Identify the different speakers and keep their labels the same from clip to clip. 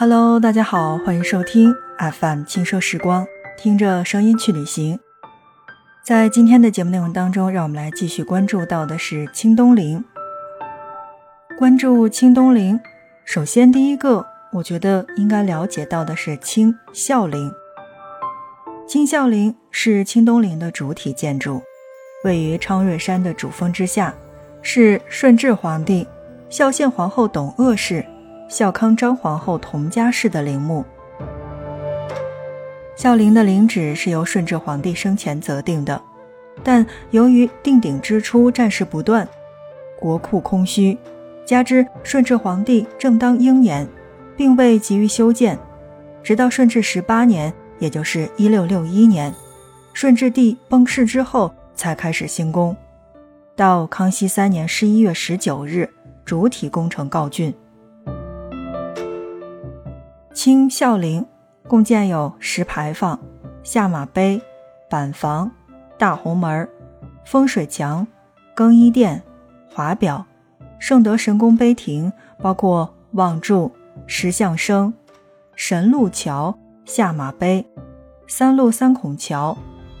Speaker 1: Hello，大家好，欢迎收听 FM 轻奢时光，听着声音去旅行。在今天的节目内容当中，让我们来继续关注到的是清东陵。关注清东陵，首先第一个，我觉得应该了解到的是清孝陵。清孝陵是清东陵的主体建筑，位于昌瑞山的主峰之下，是顺治皇帝、孝献皇后董鄂氏。孝康张皇后佟佳氏的陵墓，孝陵的陵址是由顺治皇帝生前择定的，但由于定鼎之初战事不断，国库空虚，加之顺治皇帝正当英年，并未急于修建，直到顺治十八年，也就是一六六一年，顺治帝崩逝之后才开始兴工，到康熙三年十一月十九日，主体工程告竣。清孝陵共建有石牌坊、下马碑、板房、大红门、风水墙、更衣殿、华表、圣德神功碑亭，包括望柱、石像生、神路桥、下马碑、三路三孔桥，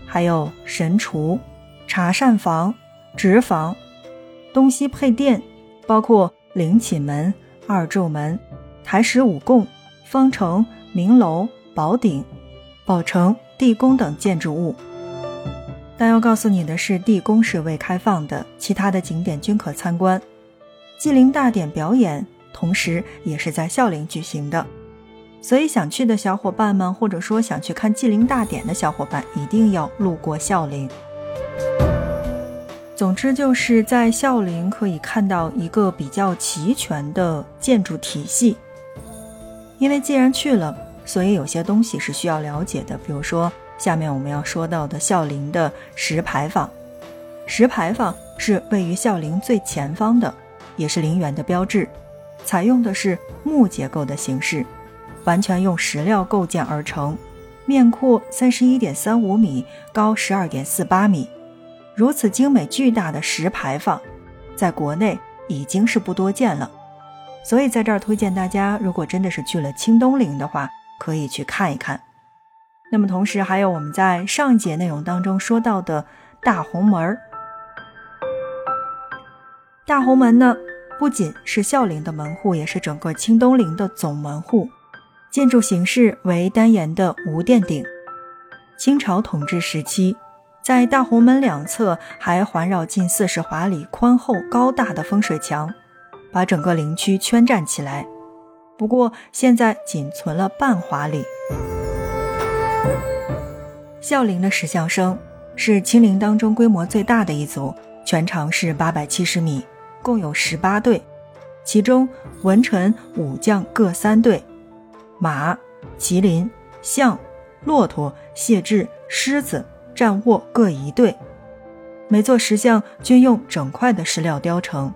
Speaker 1: 还有神厨、茶膳房、直房、东西配殿，包括灵寝门、二柱门、台石五供。方城、明楼、宝顶、宝城、地宫等建筑物，但要告诉你的是，地宫是未开放的，其他的景点均可参观。祭灵大典表演同时也是在孝陵举行的，所以想去的小伙伴们，或者说想去看祭灵大典的小伙伴，一定要路过孝陵。总之，就是在孝陵可以看到一个比较齐全的建筑体系。因为既然去了，所以有些东西是需要了解的。比如说，下面我们要说到的孝陵的石牌坊。石牌坊是位于孝陵最前方的，也是陵园的标志。采用的是木结构的形式，完全用石料构建而成，面阔三十一点三五米，高十二点四八米。如此精美巨大的石牌坊，在国内已经是不多见了。所以在这儿推荐大家，如果真的是去了清东陵的话，可以去看一看。那么同时还有我们在上节内容当中说到的大红门儿。大红门呢，不仅是孝陵的门户，也是整个清东陵的总门户。建筑形式为单檐的无殿顶。清朝统治时期，在大红门两侧还环绕近四十华里、宽厚高大的风水墙。把整个陵区圈占起来，不过现在仅存了半华里。孝陵的石像生是清陵当中规模最大的一组，全长是八百七十米，共有十八对，其中文臣武将各三对，马、麒麟、象、骆驼、谢豸、狮子、战卧各一对，每座石像均用整块的石料雕成。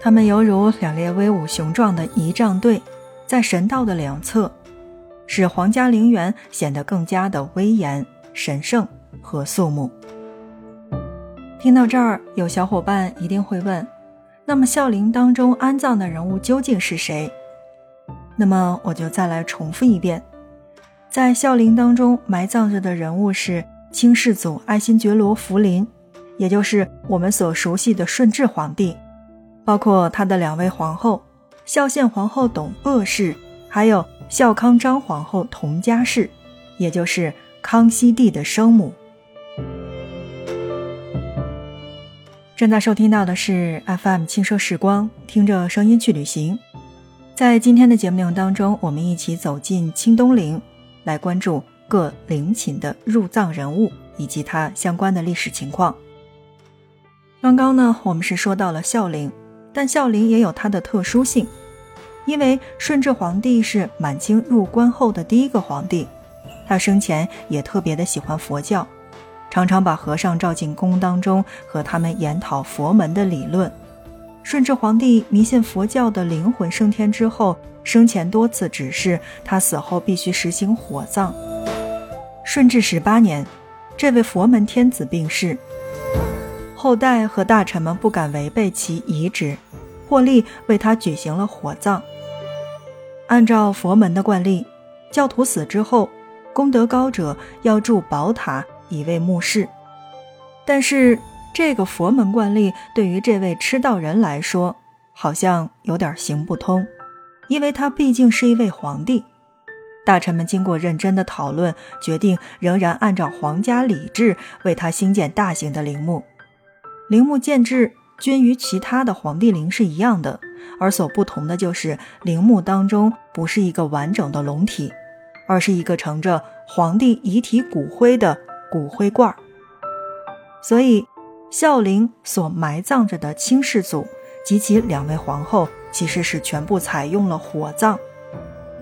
Speaker 1: 他们犹如两列威武雄壮的仪仗队，在神道的两侧，使皇家陵园显得更加的威严、神圣和肃穆。听到这儿，有小伙伴一定会问：那么孝陵当中安葬的人物究竟是谁？那么我就再来重复一遍，在孝陵当中埋葬着的人物是清世祖爱新觉罗福临，也就是我们所熟悉的顺治皇帝。包括他的两位皇后，孝献皇后董鄂氏，还有孝康张皇后佟佳氏，也就是康熙帝的生母。正在收听到的是 FM 轻奢时光，听着声音去旅行。在今天的节目内容当中，我们一起走进清东陵，来关注各陵寝的入葬人物以及它相关的历史情况。刚刚呢，我们是说到了孝陵。但孝陵也有它的特殊性，因为顺治皇帝是满清入关后的第一个皇帝，他生前也特别的喜欢佛教，常常把和尚召进宫当中和他们研讨佛门的理论。顺治皇帝迷信佛教的灵魂升天之后，生前多次指示他死后必须实行火葬。顺治十八年，这位佛门天子病逝。后代和大臣们不敢违背其遗旨，破例为他举行了火葬。按照佛门的惯例，教徒死之后，功德高者要筑宝塔以为墓室。但是这个佛门惯例对于这位吃道人来说，好像有点行不通，因为他毕竟是一位皇帝。大臣们经过认真的讨论，决定仍然按照皇家礼制为他兴建大型的陵墓。陵墓建制均与其他的皇帝陵是一样的，而所不同的就是陵墓当中不是一个完整的龙体，而是一个盛着皇帝遗体骨灰的骨灰罐。所以，孝陵所埋葬着的清世祖及其两位皇后，其实是全部采用了火葬。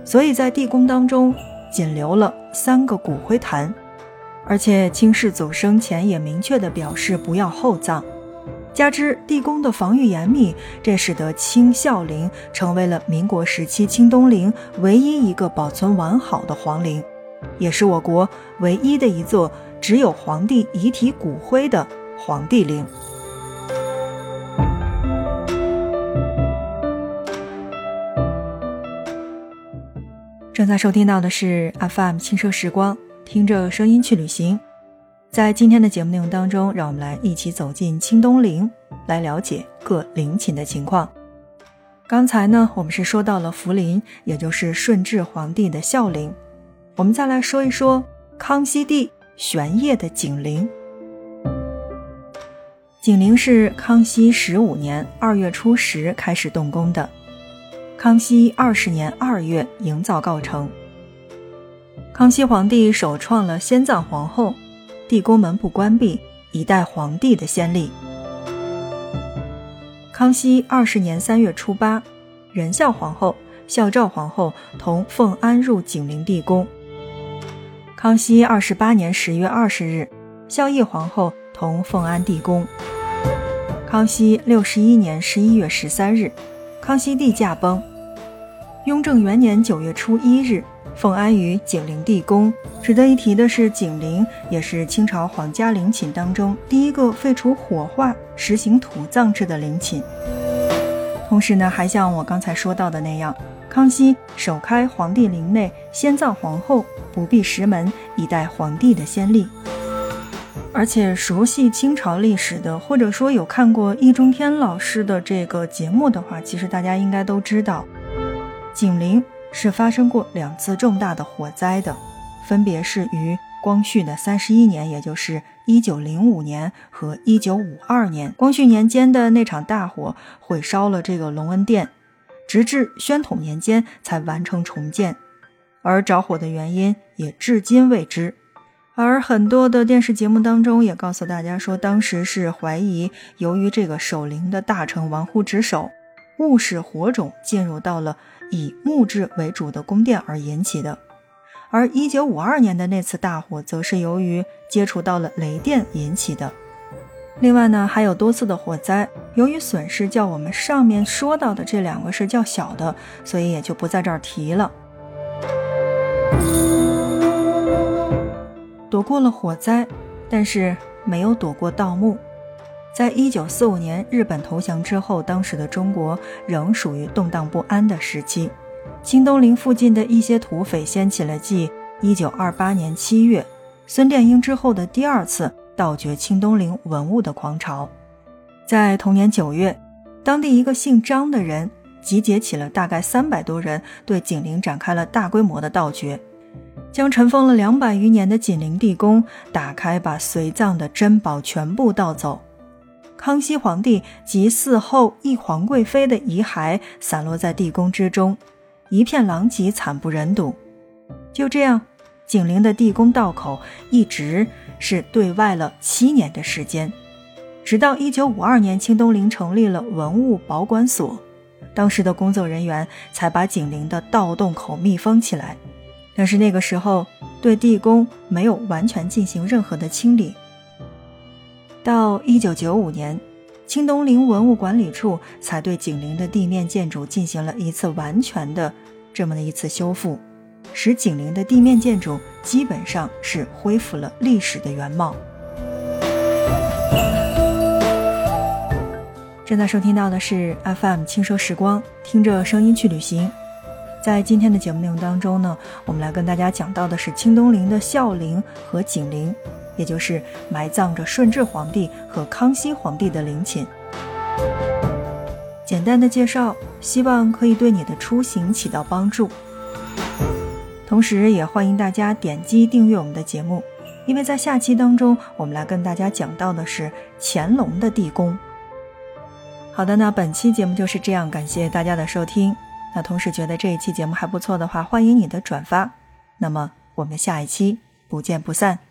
Speaker 1: 所以在地宫当中仅留了三个骨灰坛，而且清世祖生前也明确的表示不要厚葬。加之地宫的防御严密，这使得清孝陵成为了民国时期清东陵唯一一个保存完好的皇陵，也是我国唯一的一座只有皇帝遗体骨灰的皇帝陵。正在收听到的是 FM 轻奢时光，听着声音去旅行。在今天的节目内容当中，让我们来一起走进清东陵，来了解各陵寝的情况。刚才呢，我们是说到了福陵，也就是顺治皇帝的孝陵。我们再来说一说康熙帝玄烨的景陵。景陵是康熙十五年二月初十开始动工的。康熙二十年二月营造告成。康熙皇帝首创了先葬皇后，地宫门不关闭，以待皇帝的先例。康熙二十年三月初八，仁孝皇后、孝昭皇后同奉安入景陵地宫。康熙二十八年十月二十日，孝义皇后同奉安地宫。康熙六十一年十一月十三日。康熙帝驾崩。雍正元年九月初一日，奉安于景陵地宫。值得一提的是，景陵也是清朝皇家陵寝当中第一个废除火化、实行土葬制的陵寝。同时呢，还像我刚才说到的那样，康熙首开皇帝陵内先葬皇后，不闭石门，以待皇帝的先例。而且熟悉清朝历史的，或者说有看过易中天老师的这个节目的话，其实大家应该都知道，景陵是发生过两次重大的火灾的，分别是于光绪的三十一年，也就是一九零五年和一九五二年。光绪年间的那场大火毁烧了这个隆恩殿，直至宣统年间才完成重建，而着火的原因也至今未知。而很多的电视节目当中也告诉大家说，当时是怀疑由于这个守陵的大臣玩忽职守，误使火种进入到了以木质为主的宫殿而引起的。而一九五二年的那次大火，则是由于接触到了雷电引起的。另外呢，还有多次的火灾，由于损失较我们上面说到的这两个是较小的，所以也就不在这儿提了。躲过了火灾，但是没有躲过盗墓。在一九四五年日本投降之后，当时的中国仍属于动荡不安的时期。清东陵附近的一些土匪掀起了继一九二八年七月孙殿英之后的第二次盗掘清东陵文物的狂潮。在同年九月，当地一个姓张的人集结起了大概三百多人，对景陵展开了大规模的盗掘。将尘封了两百余年的景陵地宫打开，把随葬的珍宝全部盗走。康熙皇帝及嗣后一皇贵妃的遗骸散落在地宫之中，一片狼藉，惨不忍睹。就这样，景陵的地宫道口一直是对外了七年的时间，直到一九五二年，清东陵成立了文物保管所，当时的工作人员才把景陵的盗洞口密封起来。但是那个时候，对地宫没有完全进行任何的清理。到一九九五年，清东陵文物管理处才对景陵的地面建筑进行了一次完全的这么的一次修复，使景陵的地面建筑基本上是恢复了历史的原貌。正在收听到的是 FM 轻奢时光，听着声音去旅行。在今天的节目内容当中呢，我们来跟大家讲到的是清东陵的孝陵和景陵，也就是埋葬着顺治皇帝和康熙皇帝的陵寝。简单的介绍，希望可以对你的出行起到帮助。同时，也欢迎大家点击订阅我们的节目，因为在下期当中，我们来跟大家讲到的是乾隆的地宫。好的，那本期节目就是这样，感谢大家的收听。那同时觉得这一期节目还不错的话，欢迎你的转发。那么我们下一期不见不散。